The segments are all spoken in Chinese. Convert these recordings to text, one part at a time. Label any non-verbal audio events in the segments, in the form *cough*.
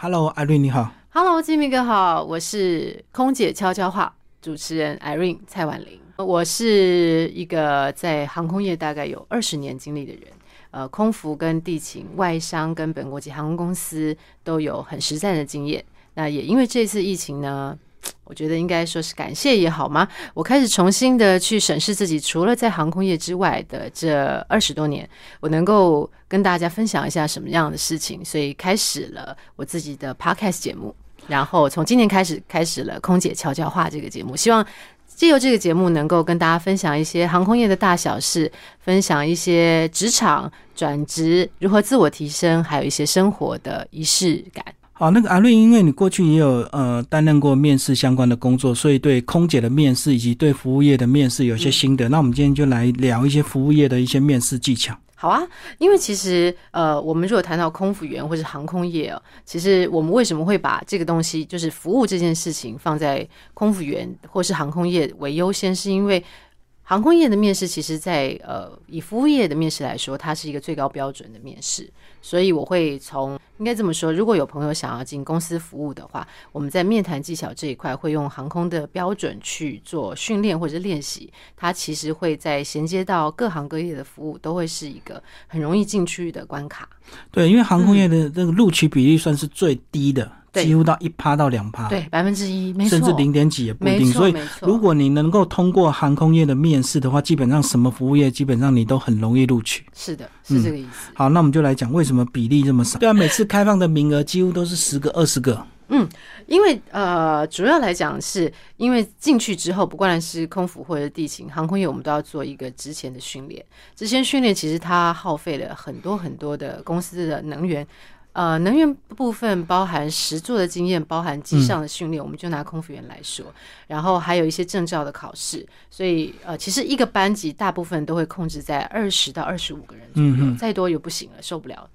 Hello，艾瑞你好。Hello，金明哥好，我是空姐悄悄话主持人 Irene 蔡婉玲。我是一个在航空业大概有二十年经历的人，呃，空服跟地勤、外商跟本国籍航空公司都有很实战的经验。那也因为这次疫情呢，我觉得应该说是感谢也好吗？我开始重新的去审视自己，除了在航空业之外的这二十多年，我能够跟大家分享一下什么样的事情，所以开始了我自己的 podcast 节目。然后从今年开始，开始了空姐悄悄话这个节目，希望借由这个节目能够跟大家分享一些航空业的大小事，分享一些职场转职如何自我提升，还有一些生活的仪式感。好，那个阿瑞，因为你过去也有呃担任过面试相关的工作，所以对空姐的面试以及对服务业的面试有些心得。那我们今天就来聊一些服务业的一些面试技巧。好啊，因为其实呃，我们如果谈到空服员或是航空业哦，其实我们为什么会把这个东西，就是服务这件事情放在空服员或是航空业为优先，是因为航空业的面试，其实在呃以服务业的面试来说，它是一个最高标准的面试，所以我会从应该这么说，如果有朋友想要进公司服务的话，我们在面谈技巧这一块会用航空的标准去做训练或者练习，它其实会在衔接到各行各业的服务，都会是一个很容易进去的关卡。对，因为航空业的这个录取比例算是最低的，几乎到一趴到两趴，对，百分之一，没错，甚至零点几也不一定。所以。如果你能够通过航空业的面试的话，基本上什么服务业基本上你都很容易录取。是的，是这个意思。好，那我们就来讲为什么比例这么少。对啊，每次开放的名额几乎都是十个、二十个。嗯因为呃，主要来讲是因为进去之后，不管是空服或者地勤、航空业，我们都要做一个之前的训练。之前训练其实它耗费了很多很多的公司的能源。呃，能源部分包含实作的经验，包含机上的训练，我们就拿空服员来说，然后还有一些证照的考试，所以呃，其实一个班级大部分都会控制在二十到二十五个人左右，嗯再多就不行了，受不了。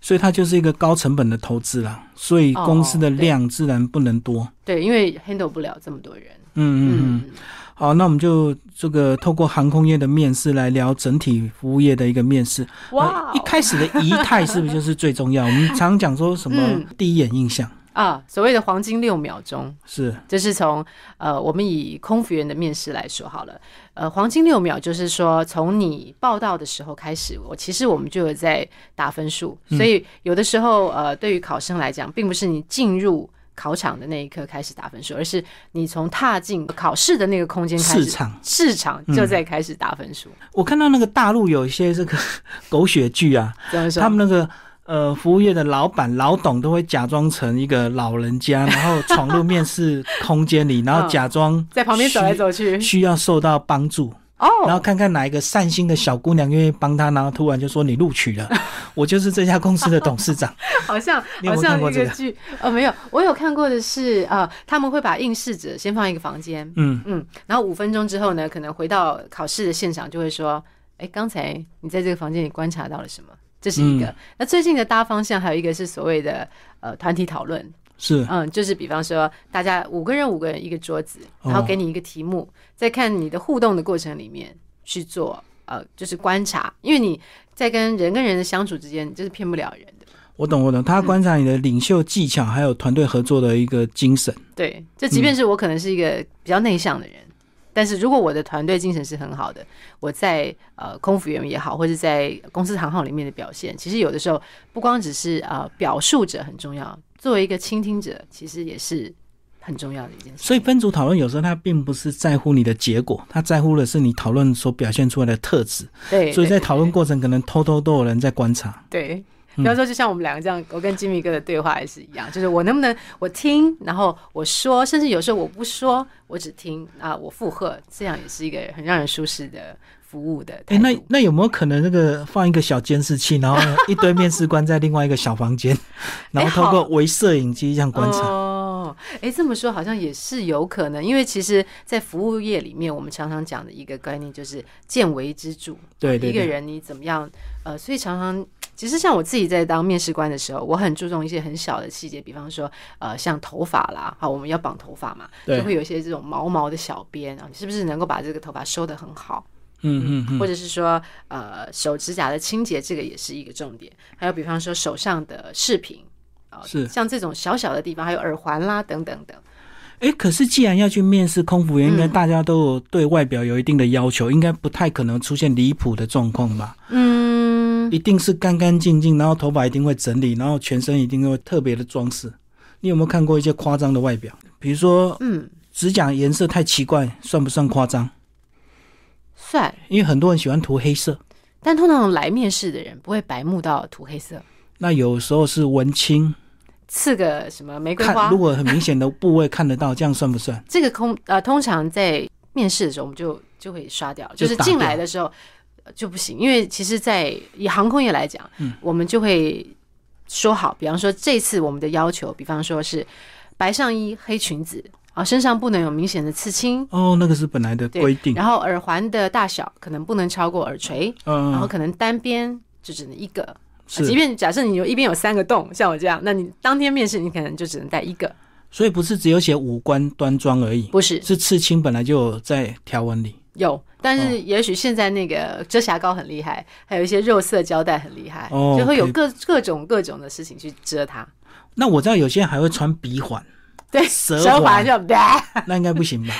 所以它就是一个高成本的投资啦，所以公司的量自然不能多。对，因为 handle 不了这么多人。嗯嗯嗯。嗯，好，那我们就这个透过航空业的面试来聊整体服务业的一个面试。哇呃一开始的仪态是不是就是最重要？我们常讲说什么嗯。第一眼印象、啊，所谓的黄金六秒钟，是。这是从呃，我们以空服员的面试来说好了，呃，黄金六秒就是说，从你报道的时候开始，我其实我们就有在打分数，所以有的时候呃，对于考生来讲，并不是你进入考场的那一刻开始打分数，而是你从踏进考试的那个空间开始，市场。市场就在开始打分数。我看到那个大陆有一些这个 *laughs* 狗血剧啊？他们那个。呃，服务业的老板、老董都会假装成一个老人家，然后闯入面试空间里，然后假装嗯在旁边走来走去需要受到帮助，哦，然后看看哪一个善心的小姑娘愿意帮他，然后突然就说你录取了，*laughs* 我就是这家公司的董事长。*laughs* 好像好像看过这个？剧，呃，没有，我有看过的是，呃，他们会把应试者先放一个房间，嗯，嗯，然后五分钟之后呢，可能回到考试的现场就会说，哎，刚才你在这个房间里观察到了什么？这是一个。嗯。那最近的大方向还有一个是所谓的呃团体讨论，是。嗯，就是比方说大家五个人五个人一个桌子，然后给你一个题目，在看你的互动的过程里面去做呃，就是观察，因为你在跟人跟人的相处之间，就是骗不了人的。我懂，我懂。他观察你的领袖技巧，还有团队合作的一个精神。对，这即便是我可能是一个比较内向的人，但是如果我的团队精神是很好的，我在呃空服员也好，或者在公司行号里面的表现，其实有的时候不光只是呃表述者很重要，作为一个倾听者，其实也是很重要的一件事。所以分组讨论有时候他并不是在乎你的结果，他在乎的是你讨论所表现出来的特质。对，所以在讨论过程，可能偷偷都有人在观察。对。比方说，就像我们两个这样，我跟吉米哥的对话也是一样，就是我能不能我听，然后我说，甚至有时候我不说，我只听啊，我附和，这样也是一个很让人舒适的服务的态哎、度。那那有没有可能那个放一个小监视器，然后一堆面试官在另外一个小房间，*laughs* 然后透过微摄影机这样观察？哦，哎，这么说好像也是有可能，因为其实，在服务业里面，我们常常讲的一个概念就是见微知著。对对对，一个人你怎么样？呃，所以常常其实像我自己在当面试官的时候，我很注重一些很小的细节，比方说呃，像头发啦，好，我们要绑头发嘛，对就会有一些这种毛毛的小编啊，你是不是能够把这个头发收得很好？嗯嗯嗯，或者是说呃手指甲的清洁，这个也是一个重点。还有比方说手上的饰品，啊、是像这种小小的地方，还有耳环啦等等等。哎，可是既然要去面试空服员，应该嗯大家都有对外表有一定的要求，应该不太可能出现离谱的状况吧？嗯，一定是干干净净，然后头发一定会整理，然后全身一定会特别的装饰。你有没有看过一些夸张的外表？比如说嗯，指甲颜色太奇怪，算不算夸张？算。因为很多人喜欢涂黑色，但通常来面试的人不会白目到涂黑色，那有时候是文青，刺个什么玫瑰花看如。果很明显的部位看得到，这样算不算？这个空呃，通常在面试的时候，我们就就会刷掉，就是进来的时候呃就不行，因为其实，在以航空业来讲，嗯我们就会说好，比方说这次我们的要求，比方说是白上衣、黑裙子啊，身上不能有明显的刺青，哦，那个是本来的对规定。然后耳环的大小可能不能超过耳垂，嗯，然后可能单边就只能一个。是。即便假设你有一边有三个洞，像我这样，那你当天面试你可能就只能带一个，所以不是只有写五官端庄而已，不是。是刺青本来就有在条纹里。有，但哦。是也许现在那个遮瑕膏很厉害，还有一些肉色胶带很厉害，哦就会有各各种各种的事情去遮它。那我知道有些人还会穿鼻环，对，舌舌环环就 *laughs* 那应该不行吧？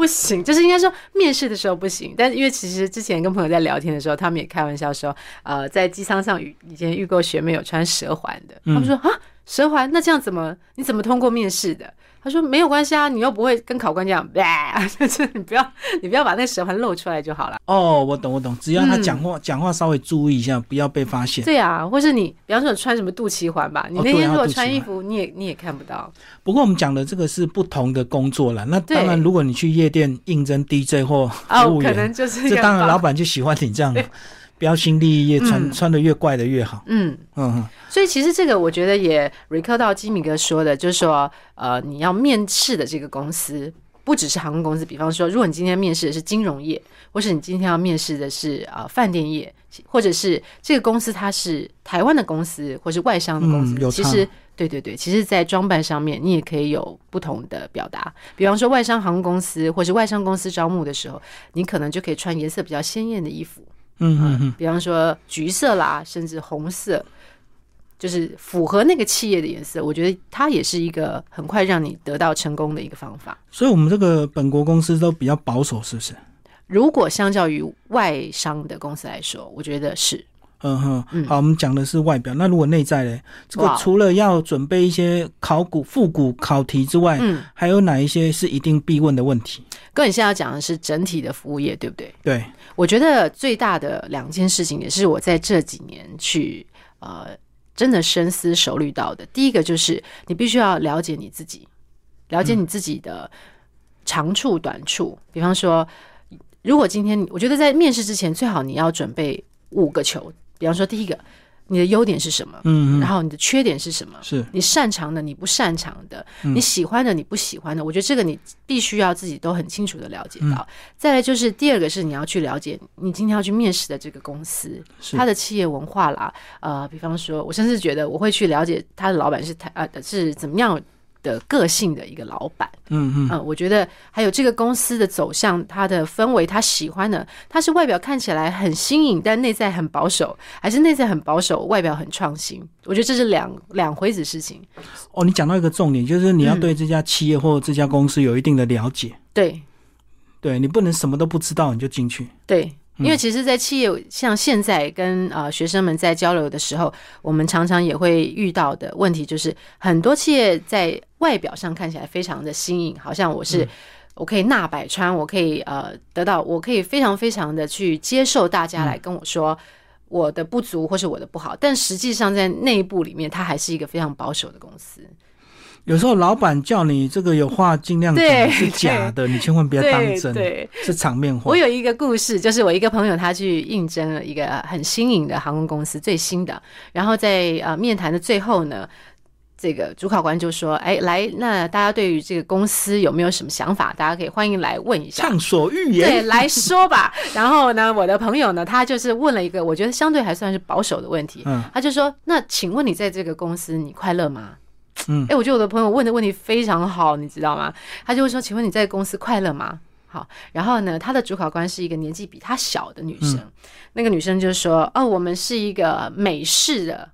不行，就是应该说面试的时候不行。但是因为其实之前跟朋友在聊天的时候，他们也开玩笑说，呃，在机舱上遇以前遇过学妹有穿蛇环的，他们说啊，蛇环那这样怎么你怎么通过面试的？他说没有关系啊，你又不会跟考官这样 *laughs* 就是你不要你不要把那个舌环露出来就好了。哦，我懂我懂，只要他嗯讲话讲、话稍微注意一下，不要被发现。对啊，或是你，比方说你穿什么肚脐环吧，你那天如果穿衣服，你也你也看不到。不过我们讲的这个是不同的工作了。那当然，如果你去夜店应征 DJ 或哦服务，员，可能就是这当然老板就喜欢你这样标新立异，越穿、嗯穿的越怪的越好。嗯，嗯哼，所以其实这个我觉得也 recall 到基米哥说的，就是说，呃，你要面试的这个公司。不只是航空公司，比方说，如果你今天面试的是金融业，或是你今天要面试的是呃饭店业，或者是这个公司它是台湾的公司，或是外商的公司，其实对对对，其实，在装扮上面你也可以有不同的表达。比方说，外商航空公司或是外商公司招募的时候，你可能就可以穿颜色比较鲜艳的衣服，嗯嗯嗯，比方说橘色啦，甚至红色，就是符合那个企业的颜色。我觉得它也是一个很快让你得到成功的一个方法。所以我们这个本国公司都比较保守，是不是？如果相较于外商的公司来说，我觉得是嗯哼，嗯好，我们讲的是外表。那如果内在嘞，这个除了要准备一些考古、复古考题之外，嗯，还有哪一些是一定必问的问题？哥你现在要讲的是整体的服务业，对不对？对，我觉得最大的两件事情，也是我在这几年去呃真的深思熟虑到的。第一个就是你必须要了解你自己，了解你自己的长处短处。比方说，如果今天我觉得在面试之前，最好你要准备五个球。比方说，第一个，你的优点是什么？嗯嗯，然后你的缺点是什么？是你擅长的，你不擅长的，嗯你喜欢的，你不喜欢的，我觉得这个你必须要自己都很清楚的了解嗯到。再来就是第二个是你要去了解你今天要去面试的这个公司，它的企业文化啦，呃，比方说，我甚至觉得我会去了解他的老板是台呃是怎么样的个性的一个老板。嗯嗯嗯，我觉得还有这个公司的走向，它的氛围，他喜欢的，他是外表看起来很新颖，但内在很保守，还是内在很保守，外表很创新？我觉得这是两两回子事情。哦，你讲到一个重点，就是你要嗯对这家企业或这家公司有一定的了解，对对你不能什么都不知道你就进去。对，嗯因为其实，在企业像现在跟呃学生们在交流的时候，我们常常也会遇到的问题，就是很多企业在外表上看起来非常的新颖，好像我嗯是。我可以纳百川，我可以呃得到，我可以非常非常的去接受大家来跟我说我的不足或是我的不好，但实际上在内部里面，它还是一个非常保守的公司。有时候老板叫你这个有话尽量讲是假的，你千万不要当真，对，是场面话我。有一个故事，就是我一个朋友他去应征了一个很新颖的航空公司，最新的。然后在呃面谈的最后呢，这个主考官就说：“哎，来，那大家对于这个公司有没有什么想法？大家可以欢迎来问一下。”畅所欲言对，来说吧。然后呢，我的朋友呢，他就是问了一个我觉得相对还算是保守的问题，嗯他就说：“那请问你在这个公司你快乐吗？”嗯哎、我觉得我的朋友问的问题非常好，你知道吗？他就会说：“请问你在公司快乐吗？”好，然后呢，他的主考官是一个年纪比他小的女生，那个女生就说：“哦，我们是一个美式的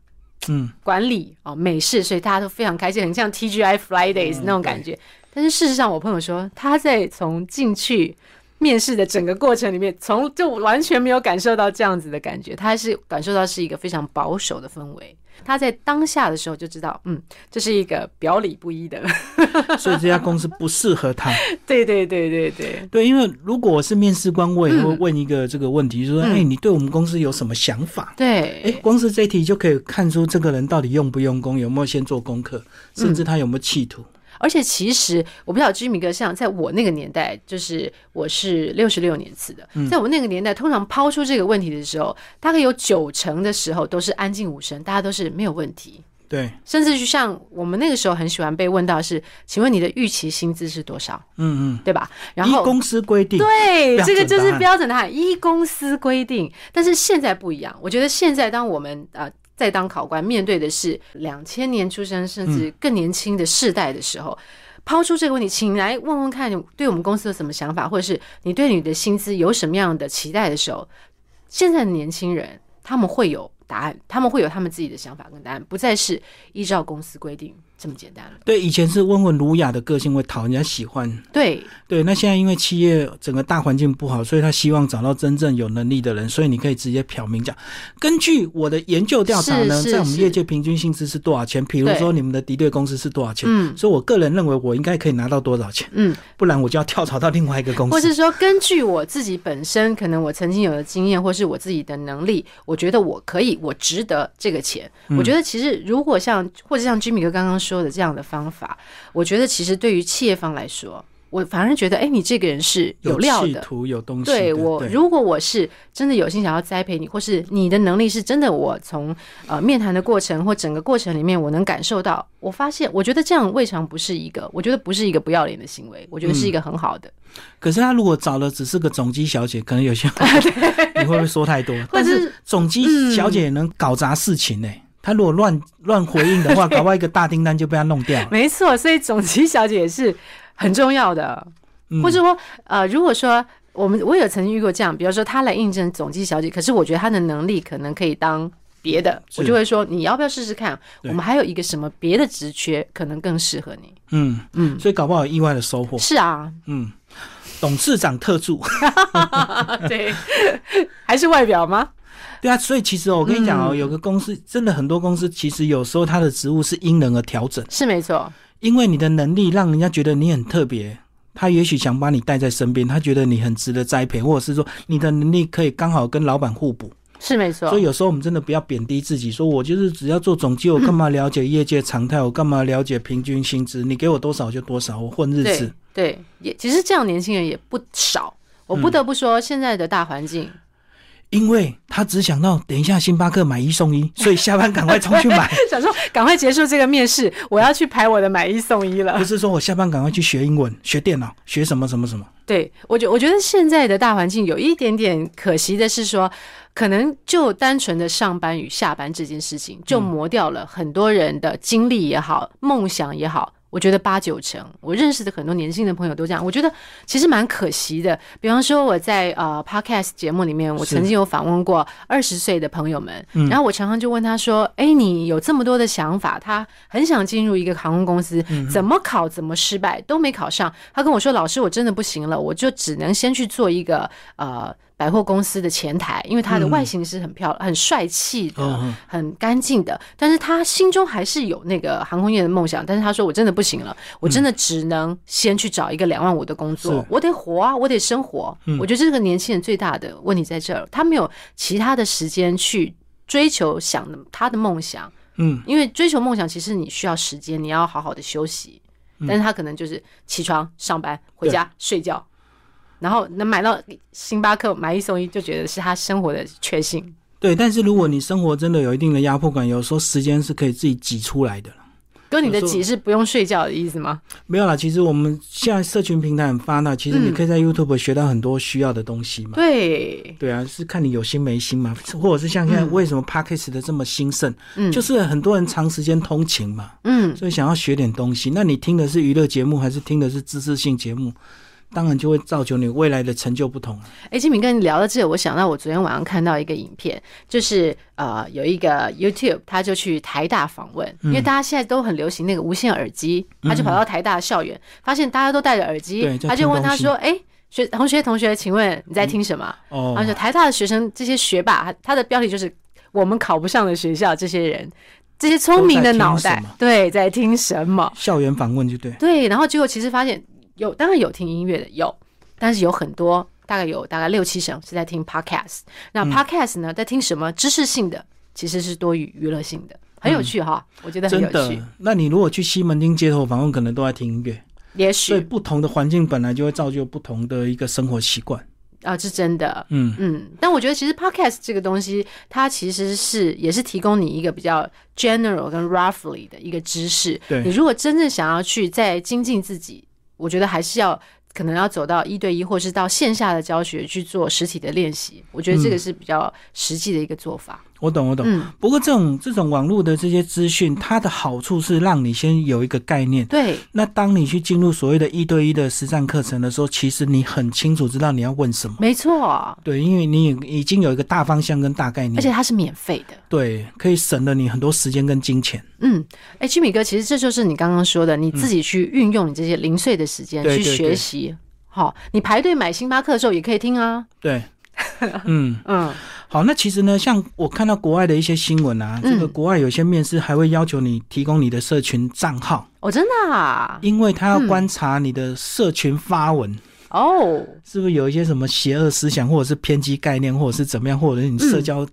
嗯，管理哦美式，所以大家都非常开心，很像 TGI Fridays 嗯那种感觉。但是事实上，我朋友说他在从进去面试的整个过程里面，从就完全没有感受到这样子的感觉，他还是感受到是一个非常保守的氛围。他在当下的时候就知道，嗯，这是一个表里不一的。*laughs* 所以这家公司不适合他。对对对对对，对，因为如果我是面试官，我也会嗯问一个这个问题，就是说，嗯哎、你对我们公司有什么想法？哎，对，光是这一题就可以看出这个人到底用不用功，有没有先做功课，甚嗯至他有没有企图。而且其实我不知道居民哥，像在我那个年代，就是我是六十六年次的，在我那个年代，通常抛出这个问题的时候，大概有九成的时候都是安静无声，大家都是没有问题。对，甚至就像我们那个时候很喜欢被问到是，请问你的预期薪资是多少，嗯嗯。对吧？然后依公司规定，对，这个就是标准答案，依公司规定。但是现在不一样，我觉得现在当我们呃在当考官面对的是两千年出生甚至更年轻的世代的时候。抛出这个问题，请来问问看，你对我们公司有什么想法，或者是你对你的薪资有什么样的期待的时候，现在的年轻人他们会有答案，他们会有他们自己的想法跟答案，不再是依照公司规定这么简单了。对，以前是温文儒雅的个性会讨人家喜欢，对，对，那现在因为企业整个大环境不好，所以他希望找到真正有能力的人，所以你可以直接挑明讲，根据我的研究调查呢，在我们业界平均薪资是多少钱？比如说你们的敌对公司是多少钱？嗯所以我个人认为我应该可以拿到多少钱，嗯，不然我就要跳槽到另外一个公司。或是说，根据我自己本身可能我曾经有的经验，或是我自己的能力，我觉得我可以，我值得这个钱。嗯我觉得其实如果像或者像 Jimmy 哥刚刚说的这样的方法，我觉得其实对于企业方来说，我反而觉得，哎，你这个人是有料的。有东西的。对我，如果我是真的有心想要栽培你，或是你的能力是真的，我从呃面谈的过程或整个过程里面，我能感受到，我发现，我觉得这样未尝不是一个，我觉得不是一个不要脸的行为，我觉得是一个很好的。可是他如果找的只是个总机小姐，可能有些 *laughs* 你会不会说太多？但是总机小姐也能搞砸事情呢、他如果乱乱回应的话，搞不好一个大订单就被他弄掉了。*laughs* 没错，所以总机小姐也是很重要的，嗯或者说，呃，如果说我们我有曾经遇过这样，比如说他来应征总机小姐，可是我觉得他的能力可能可以当别的，我就会说你要不要试试看？我们还有一个什么别的职缺可能更适合你？嗯，嗯，所以搞不好有意外的收获。是啊，嗯，董事长特助，*laughs* 对，还是外表吗？对啊，所以其实哦我跟你讲哦，嗯有个公司真的很多公司，其实有时候它的职务是因人而调整，是没错，因为你的能力让人家觉得你很特别。他也许想把你带在身边，他觉得你很值得栽培，或者是说你的能力可以刚好跟老板互补。是没错所以。有时候我们真的不要贬低自己，说我就是只要做总机，我干嘛了解业界常态？我干嘛了解平均薪资？你给我多少就多少，我混日子。对，也其实这样年轻人也不少。我不得不说，现在的大环境，因为他只想到等一下星巴克买一送一，*laughs* 所以下班赶快冲去买，*laughs* 想说赶快结束这个面试，我要去排我的买一送一了不。是说我下班赶快去学英文、学电脑、学什么什么什么。对我觉我觉得现在的大环境有一点点可惜的是说，可能就单纯的上班与下班这件事情，就磨掉了很多人的精力也好，梦想也好。我觉得八九成，我认识的很多年轻的朋友都这样。我觉得其实蛮可惜的。比方说我在呃 podcast 节目里面，我曾经有访问过二十岁的朋友们，嗯然后我常常就问他说：“哎，你有这么多的想法，他很想进入一个航空公司，嗯怎么考怎么失败都没考上。”他跟我说：“老师，我真的不行了，我就只能先去做一个呃百货公司的前台，因为他的外形是很漂亮、很帅气的、很干净的。但是他心中还是有那个航空业的梦想，但是他说我真的不行了，我真的只能先去找一个两万五的工作，我得活啊，我得生活。嗯我觉得这个年轻人最大的问题在这儿，他没有其他的时间去追求想的他的梦想。嗯，因为追求梦想，其实你需要时间，你要好好的休息。嗯但是他可能就是起床、上班、回家、睡觉，然后能买到星巴克买一送一，就觉得是他生活的确幸。对。但是如果你生活真的有一定的压迫感，有时候时间是可以自己挤出来的。哥，你的挤是不用睡觉的意思吗？没有啦，其实我们现在社群平台很发达，其实你嗯可以在 YouTube 学到很多需要的东西嘛。对，对啊，是看你有心没心嘛，或者是像现在嗯为什么 Podcast 的这么兴盛，嗯，就是很多人长时间通勤嘛，嗯，所以想要学点东西。那你听的是娱乐节目，还是听的是知识性节目？当然就会造就你未来的成就不同啊。哎，金敏跟你聊到这，我想到我昨天晚上看到一个影片，就是呃有一个 YouTube，他就去台大访问，因为大家现在都很流行那个无线耳机，他就跑到台大校园，发现大家都戴着耳机他就问他说：“哎，学同学同学，请问你在听什么？”哦。而且台大的学生这些学霸，他他的标题就是“我们考不上的学校”，这些人。这些聪明的脑袋对，在听什么？校园访问就对，对，然后结果其实发现有，当然有听音乐的有，但是有很多大概有大概六七成是在听 podcast。那嗯 podcast 呢，在听什么知识性的，其实是多于娱乐性的，很有趣哈，我觉得很有趣的。。那你如果去西门町街头访问，可能都在听音乐，也所以不同的环境本来就会造就不同的一个生活习惯。啊，是真的。嗯，嗯，但我觉得其实 podcast 这个东西，它其实是也是提供你一个比较 general 跟 roughly 的一个知识。对你如果真正想要去再精进自己，我觉得还是要可能要走到一对一，或是到线下的教学去做实体的练习。我觉得这个是比较实际的一个做法。我懂，我懂。嗯，不过这种这种网络的这些资讯，它的好处是让你先有一个概念。对，那当你去进入所谓的一对一的实战课程的时候，其实你很清楚知道你要问什么。没错，对，因为你已经有一个大方向跟大概念，而且它是免费的。对，可以省了你很多时间跟金钱。嗯，哎，居米哥，其实这就是你刚刚说的，你自己去运用你这些零碎的时间去学习。好，你排队买星巴克的时候也可以听啊。对，嗯，*laughs* 嗯，好，那其实呢，像我看到国外的一些新闻啊，这个嗯国外有些面试还会要求你提供你的社群账号，哦，真的啊，因为他要嗯观察你的社群发文。哦，是不是有一些什么邪恶思想，或者是偏激概念，或者是怎么样，或者是你社交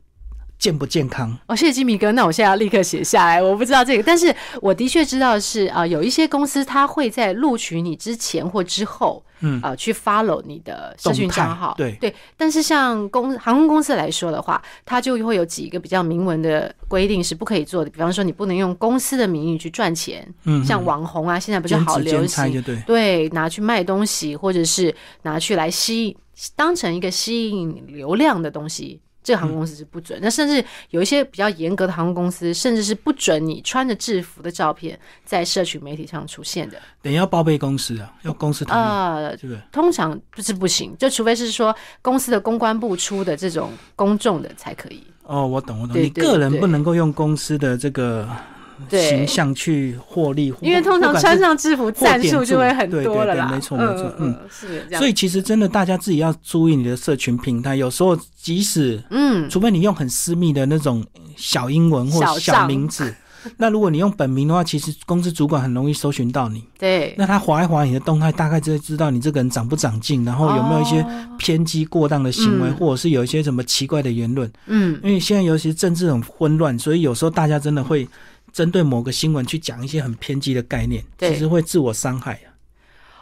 健不健康？哦，谢谢金米哥，那我现在要立刻写下来。我不知道这个，但是我的确知道是啊、有一些公司它会在录取你之前或之后，嗯啊、去 follow 你的社群账号，对对。但是像公航空公司来说的话，它就会有几个比较明文的规定是不可以做的，比方说你不能用公司的名义去赚钱，嗯，像网红啊，现在不是好流行，对。对，拿去卖东西，或者是拿去来吸引，当成一个吸引流量的东西，这个航空公司是不准。那甚至有一些比较严格的航空公司，甚至是不准你穿着制服的照片在社群媒体上出现的。等要报备公司啊，要公司同意，呃，对不对？通常是不行，就除非是说公司的公关部出的这种公众的才可以。哦，我懂，我懂。对对你个人不能够用公司的这个对形象去获利，因为通常穿上制服，战术就会很多了没错没错嗯，嗯是这样。所以其实真的大家自己要注意你的社群平台，有时候即使嗯，除非你用很私密的那种小英文或小名字，*laughs* 那如果你用本名的话，其实公司主管很容易搜寻到你。对，那他划一划你的动态，大概就会知道你这个人长不长进，然后有没有一些哦。偏激过当的行为，嗯。或者是有一些什么奇怪的言论。嗯。因为现在尤其是政治很混乱，所以有时候大家真的会针对某个新闻去讲一些很偏激的概念，其实会自我伤害啊。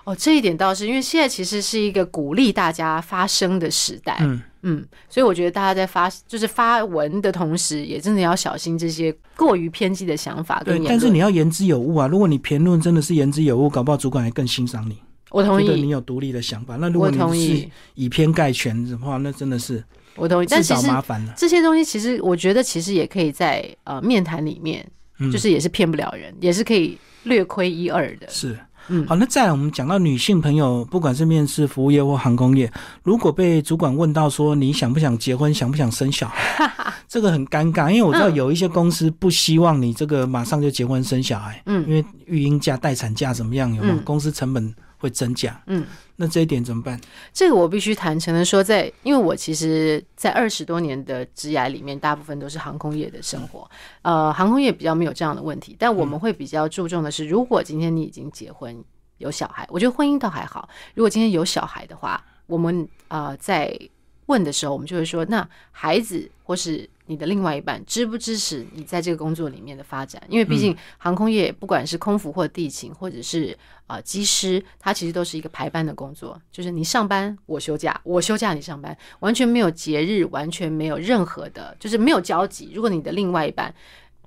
哦，这一点倒是，因为现在其实是一个鼓励大家发声的时代，嗯，嗯，所以我觉得大家在发就是发文的同时，也真的要小心这些过于偏激的想法跟对言，论。但是你要言之有物啊。如果你评论真的是言之有物，搞不好主管还更欣赏你，我同觉得你，有独立的想法。那如果你是同意，以偏概全的话，那真的是我同意。但其实。这些东西，其实我觉得其实也可以在呃面谈里面，嗯，就是也是骗不了人，也是可以略亏一二的。是。嗯好，那再来我们讲到女性朋友，不管是面试服务业或航空业，如果被主管问到说你想不想结婚，想不想生小孩，*laughs* 这个很尴尬，因为我知道嗯有一些公司不希望你这个马上就结婚生小孩，嗯因为育婴假、待产假怎么样，有没有？嗯公司成本会增加，嗯，那这一点怎么办？这个我必须坦诚的说在，因为我其实，在二十多年的职涯里面，大部分都是航空业的生活。呃，航空业比较没有这样的问题，但我们会比较注重的是，如果今天你已经结婚有小孩，我觉得婚姻倒还好。如果今天有小孩的话，我们呃在问的时候，我们就会说，那孩子或是你的另外一半支不支持你在这个工作里面的发展？因为毕竟航空业不管是空服或地勤，或者是呃机师，它其实都是一个排班的工作，就是你上班我休假，我休假你上班，完全没有节日，完全没有任何的，就是没有交集。如果你的另外一半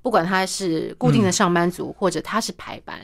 不管他是固定的上班族，或者他是排班，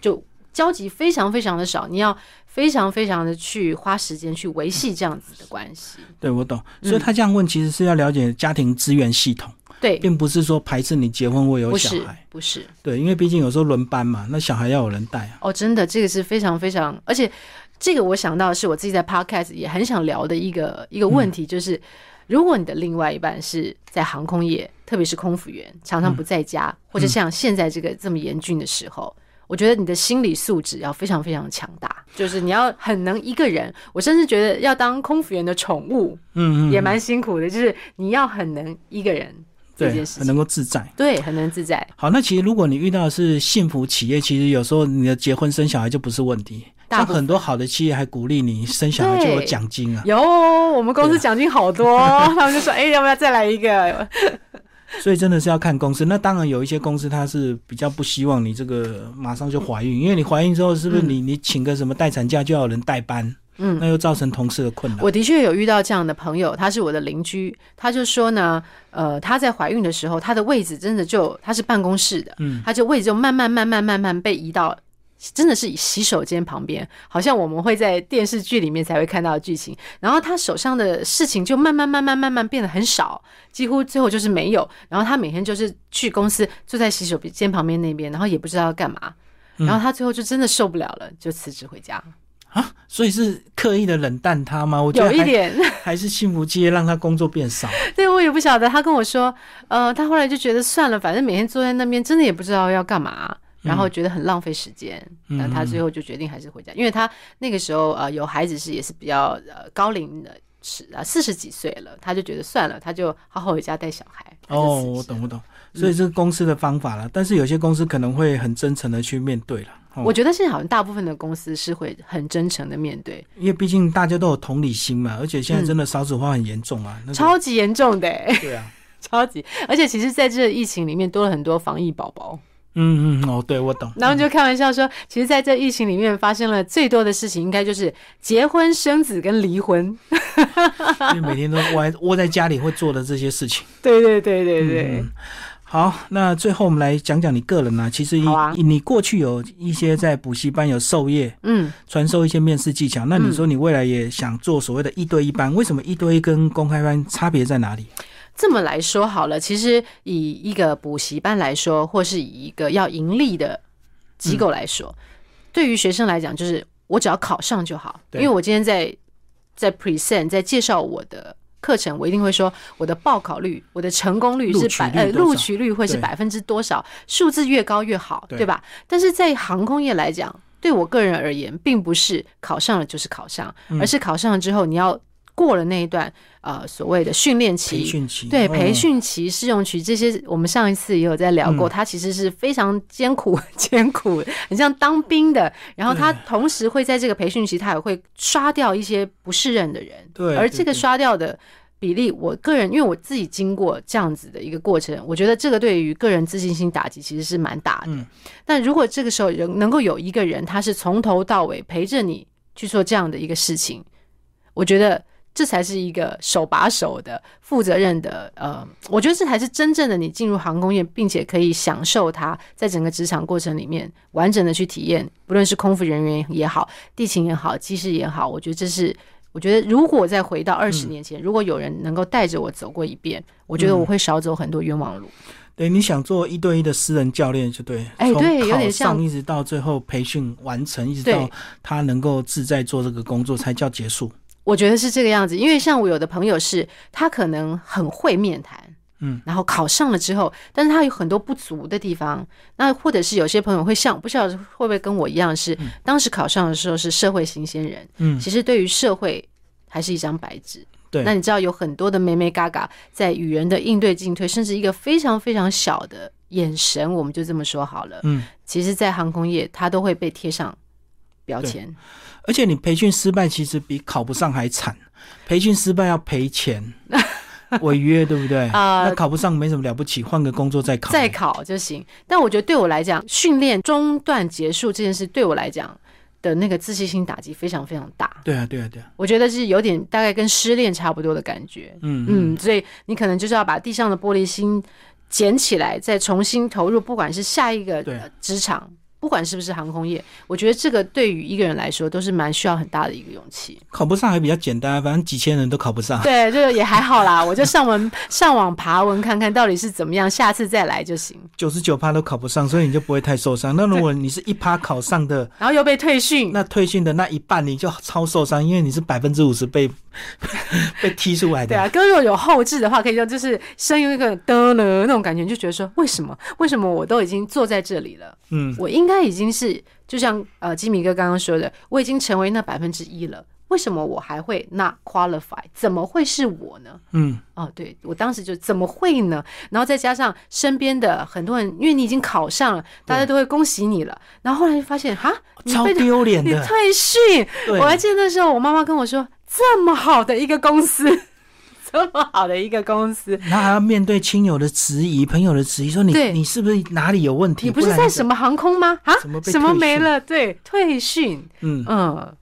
就交集非常非常的少，你要非常非常的去花时间去维系这样子的关系。对我懂，嗯所以他这样问其实是要了解家庭资源系统，对，并不是说排斥你结婚或有小孩。不是对，因为毕竟有时候轮班嘛，那小孩要有人带啊。哦，真的这个是非常非常，而且这个我想到是我自己在 podcast 也很想聊的一个一个问题，就是如果你的另外一半是在航空业，特别是空服员，常常不在家，或者像现在这个这么严峻的时候。我觉得你的心理素质要非常非常强大，就是你要很能一个人。我甚至觉得要当空服员的宠物，嗯嗯，也蛮辛苦的。就是你要很能一个人，对，很能够自在，对，很能自在。好，那其实如果你遇到的是幸福企业，其实有时候你的结婚生小孩就不是问题。像很多好的企业还鼓励你生小孩就有奖金啊，有，我们公司奖金好多，*laughs* 他们就说，哎，要不要再来一个？*laughs* 所以真的是要看公司，那当然有一些公司它是比较不希望你这个马上就怀孕，因为你怀孕之后是不是你你请个什么待产假就要有人代班，嗯，那又造成同事的困难。我的确有遇到这样的朋友，他是我的邻居，他就说呢，呃，他在怀孕的时候，他的位置真的就他是办公室的，嗯，他就位置就慢慢慢慢慢慢被移到。真的是以洗手间旁边，好像我们会在电视剧里面才会看到的剧情。然后他手上的事情就慢慢慢慢慢慢变得很少，几乎最后就是没有。然后他每天就是去公司坐在洗手间旁边那边，然后也不知道要干嘛。然后他最后就真的受不了了，就辞职回家啊。所以是刻意的冷淡他吗？我觉得有一点，还是幸福街让他工作变少。对，我也不晓得。他跟我说，呃，他后来就觉得算了，反正每天坐在那边，真的也不知道要干嘛。然后觉得很浪费时间，那他最后就决定还是回家，因为他那个时候呃有孩子是也是比较呃高龄的，是啊四十几岁了，他就觉得算了，他就好好回家带小孩。哦，我懂我懂，所以这是公司的方法了，但是有些公司可能会很真诚的去面对了。我觉得现在好像大部分的公司是会很真诚的面对，因为毕竟大家都有同理心嘛，而且现在真的少子化很严重啊，超级严重的。对啊，*laughs* 超级，而且其实在这疫情里面多了很多防疫宝宝。嗯嗯哦，对我懂。然后就开玩笑说，其实在这疫情里面发生了最多的事情，应该就是结婚、生子跟离婚。*laughs* 因为每天都窝窝在家里会做的这些事情。对对对对对。好，那最后我们来讲讲你个人呢。其实你你过去有一些在补习班有授业，嗯，传授一些面试技巧。那你说你未来也想做所谓的一对一班，为什么一对一跟公开班差别在哪里？这么来说好了，其实以一个补习班来说，或是以一个要盈利的机构来说，对于学生来讲，就是我只要考上就好。因为我今天在在 present 在介绍我的课程，我一定会说我的报考率、我的成功率是百呃录取率会是百分之多少，数字越高越好，对吧？但是在航空业来讲，对我个人而言，并不是考上了就是考上，而是考上了之后你要。过了那一段呃所谓的训练期，培训期对培训期、试用期这些，我们上一次也有在聊过，它其实是非常艰苦、*laughs* 艰苦，很像当兵的。然后他同时会在这个培训期，他也会刷掉一些不适任的人。对，而这个刷掉的比例，我个人因为我自己经过这样子的一个过程，我觉得这个对于个人自信心打击其实是蛮大的。但如果这个时候人能够有一个人，他是从头到尾陪着你去做这样的一个事情，我觉得。这才是一个手把手的、负责任的，呃，我觉得这才是真正的你进入航空业，并且可以享受它在整个职场过程里面完整的去体验，不论是空服人员也好、地勤也好、机师也好，我觉得这是，我觉得如果再回到二十年前，如果有人能够带着我走过一遍，我觉得我会少走很多冤枉路。对，你想做一对一的私人教练就对，哎，对，有点像，一直到最后培训完成，一直到他能够自在做这个工作才叫结束。我觉得是这个样子，因为像我有的朋友是，他可能很会面谈，嗯，然后考上了之后，但是他有很多不足的地方。那或者是有些朋友会像，不知道会不会跟我一样，是当时考上的时候是社会新鲜人，嗯，其实对于社会还是一张白纸。对，那你知道有很多的美美嘎嘎在语言的应对进退，甚至一个非常非常小的眼神，我们就这么说好了，嗯，其实，在航空业，它都会被贴上标签。而且你培训失败，其实比考不上还惨。培训失败要赔钱，*laughs* 违约，对不对？啊，那考不上没什么了不起，换个工作再考，再考就行。但我觉得对我来讲，训练中断结束这件事，对我来讲的那个自信心打击非常非常大。对啊，对啊，对啊。我觉得是有点大概跟失恋差不多的感觉。嗯嗯，所以你可能就是要把地上的玻璃心捡起来，再重新投入，不管是下一个职场。不管是不是航空业，我觉得这个对于一个人来说都是蛮需要很大的一个勇气。考不上还比较简单，反正几千人都考不上。对，就也还好啦，我就上文 *laughs* 上网爬文看看到底是怎么样，下次再来就行。九十九趴都考不上，所以你就不会太受伤。那如果你是一趴考上的，然后又被退训，那退训的那一半你就超受伤，因为你是百分之五十被 *laughs* 被踢出来的。对啊，如果有后置的话，可以用就是声音一个的了那种感觉，就觉得说为什么为什么我都已经坐在这里了，嗯，我应该已经是就像呃吉米哥刚刚说的，我已经成为那百分之一了。为什么我还会 not qualify？怎么会是我呢？嗯，哦，对我当时就怎么会呢？然后再加上身边的很多人，因为你已经考上了，大家都会恭喜你了。然后后来就发现，哈，超丢脸的，你退训。我还记得那时候，我妈妈跟我说，这么好的一个公司，*laughs* 这么好的一个公司，那还要面对亲友的质疑、朋友的质疑，说你你是不是哪里有问题？你不是在什么航空吗？啊，什么没了？对，退训。嗯嗯。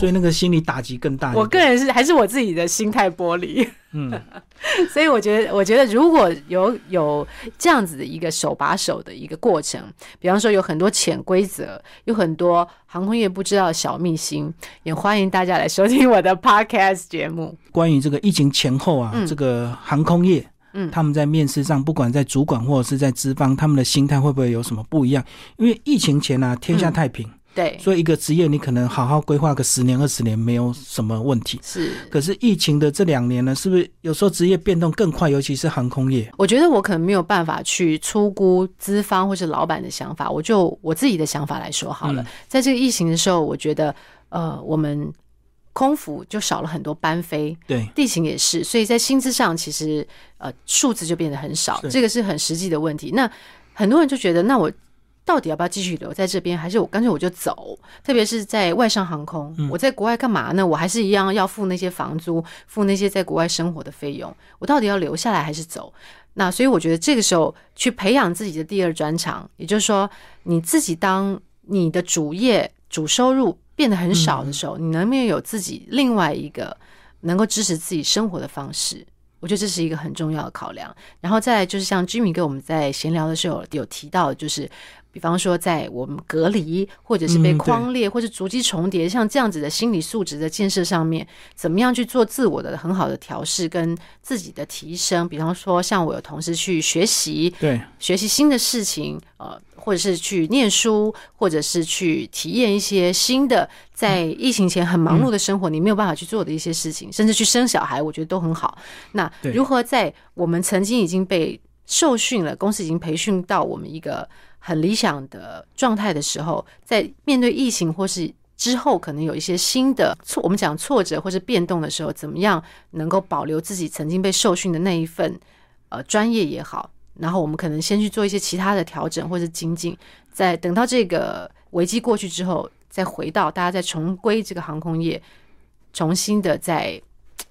所以那个心理打击更大。我个人是还是我自己的心态玻璃。嗯，*laughs* 所以我觉得，我觉得如果有有这样子的一个手把手的一个过程，比方说有很多潜规则，有很多航空业不知道的小秘辛，也欢迎大家来收听我的 *laughs* podcast 节目。关于这个疫情前后啊，这个航空业，嗯，他们在面试上，不管在主管或者是在资方，他们的心态会不会有什么不一样？因为疫情前呢，天下太平。对，所以一个职业你可能好好规划个十年二十年没有什么问题。是，可是疫情的这两年呢，是不是有时候职业变动更快？尤其是航空业。我觉得我可能没有办法去出估资方或是老板的想法，我就我自己的想法来说好了。在这个疫情的时候，我觉得呃，我们空服就少了很多班飞，对，地勤也是，所以在薪资上其实呃数字就变得很少，这个是很实际的问题。那很多人就觉得，那我。到底要不要继续留在这边，还是我干脆我就走？特别是在外商航空，我在国外干嘛呢？我还是一样要付那些房租，付那些在国外生活的费用。我到底要留下来还是走？那所以我觉得这个时候去培养自己的第二专长，也就是说，你自己当你的主业主收入变得很少的时候，你能不能有自己另外一个能够支持自己生活的方式？我觉得这是一个很重要的考量。然后再来就是像居民跟我们在闲聊的时候有提到，就是。比方说，在我们隔离，或者是被框列，或者逐级重叠，像这样子的心理素质的建设上面，怎么样去做自我的很好的调试跟自己的提升？比方说，像我有同事去学习，对，学习新的事情，呃，或者是去念书，或者是去体验一些新的，在疫情前很忙碌的生活，你没有办法去做的一些事情，甚至去生小孩，我觉得都很好。那如何在我们曾经已经被受训了，公司已经培训到我们一个。很理想的状态的时候，在面对疫情或是之后可能有一些新的挫，我们讲挫折或是变动的时候，怎么样能够保留自己曾经被受训的那一份呃专业也好，然后我们可能先去做一些其他的调整或者精进，在等到这个危机过去之后，再回到大家再重归这个航空业，重新的在。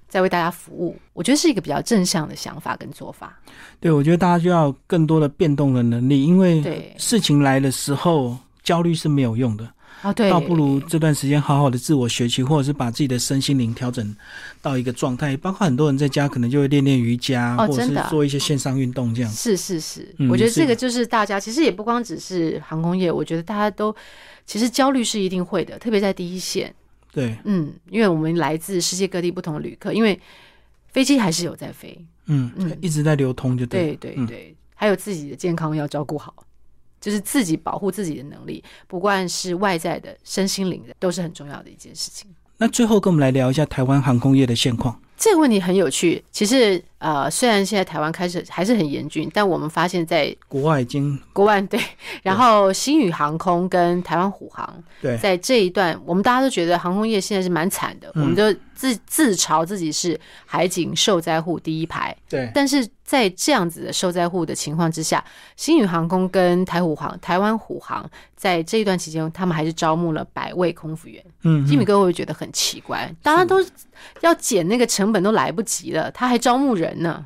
在为大家服务，我觉得是一个比较正向的想法跟做法。对，我觉得大家就要更多的变动的能力，因为事情来的时候焦虑是没有用的。啊，对，倒不如这段时间好好的自我学习，或者是把自己的身心灵调整到一个状态。包括很多人在家可能就会练练瑜伽，或者是做一些线上运动这样。是是是，我觉得这个就是大家其实也不光只是航空业，我觉得大家都其实焦虑是一定会的，特别在第一线。对，嗯，因为我们来自世界各地不同的旅客，因为飞机还是有在飞，嗯嗯，一直在流通，就对。对对，还有自己的健康要照顾好，就是自己保护自己的能力，不管是外在的、身心灵的，都是很重要的一件事情。那最后跟我们来聊一下台湾航空业的现况。这个问题很有趣，其实呃，虽然现在台湾开始还是很严峻，但我们发现，在国外已经国外对，然后新宇航空跟台湾虎航，对，在这一段，我们大家都觉得航空业现在是蛮惨的，我们都自自嘲自己是海景受灾户第一排，对，但是在这样子的受灾户的情况之下，新宇航空跟台虎航、台湾虎航在这一段期间，他们还是招募了百位空服员。嗯，吉米哥会觉得很奇怪，大家都要减那个成本都来不及了，他还招募人呢。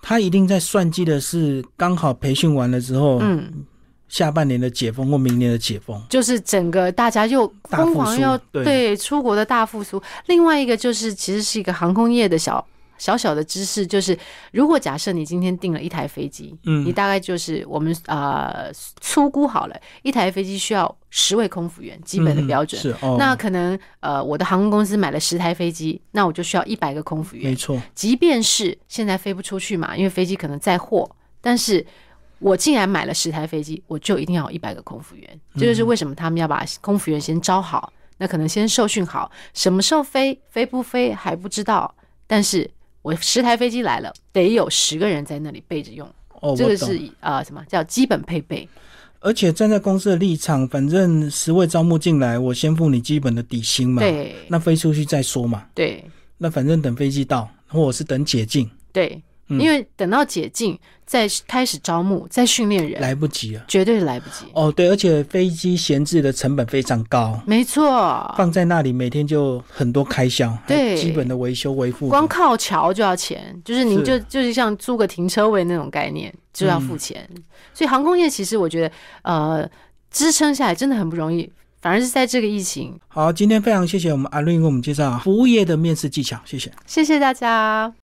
他一定在算计的是刚好培训完了之后，嗯。下半年的解封或明年的解封，就是整个大家又疯狂要对出国的大复苏。另外一个就是，其实是一个航空业的小小小的知识，就是如果假设你今天订了一台飞机，嗯，你大概就是我们呃粗估好了，一台飞机需要十位空服员，基本的标准。是哦。那可能呃我的航空公司买了十台飞机，那我就需要一百个空服员。没错。即便是现在飞不出去嘛，因为飞机可能载货，但是我既然买了十台飞机，我就一定要有一百个空服员。这就是为什么他们要把空服员先招好。那可能先受训好，什么时候飞，飞不飞还不知道。但是我十台飞机来了，得有十个人在那里备着用。哦，这个是啊，什么叫基本配备？而且站在公司的立场，反正十位招募进来，我先付你基本的底薪嘛。对。那飞出去再说嘛。对。那反正等飞机到，或者是等解禁。对。因为等到解禁，再开始招募、再训练人，来不及了，绝对是来不及。哦，对，而且飞机闲置的成本非常高，没错，放在那里每天就很多开销，对，基本的维修维护，光靠桥就要钱，就是你就就是像租个停车位那种概念就要付钱。所以航空业其实我觉得，呃，支撑下来真的很不容易，反而是在这个疫情。好，今天非常谢谢我们阿瑞为我们介绍服务业的面试技巧，谢谢，谢谢大家。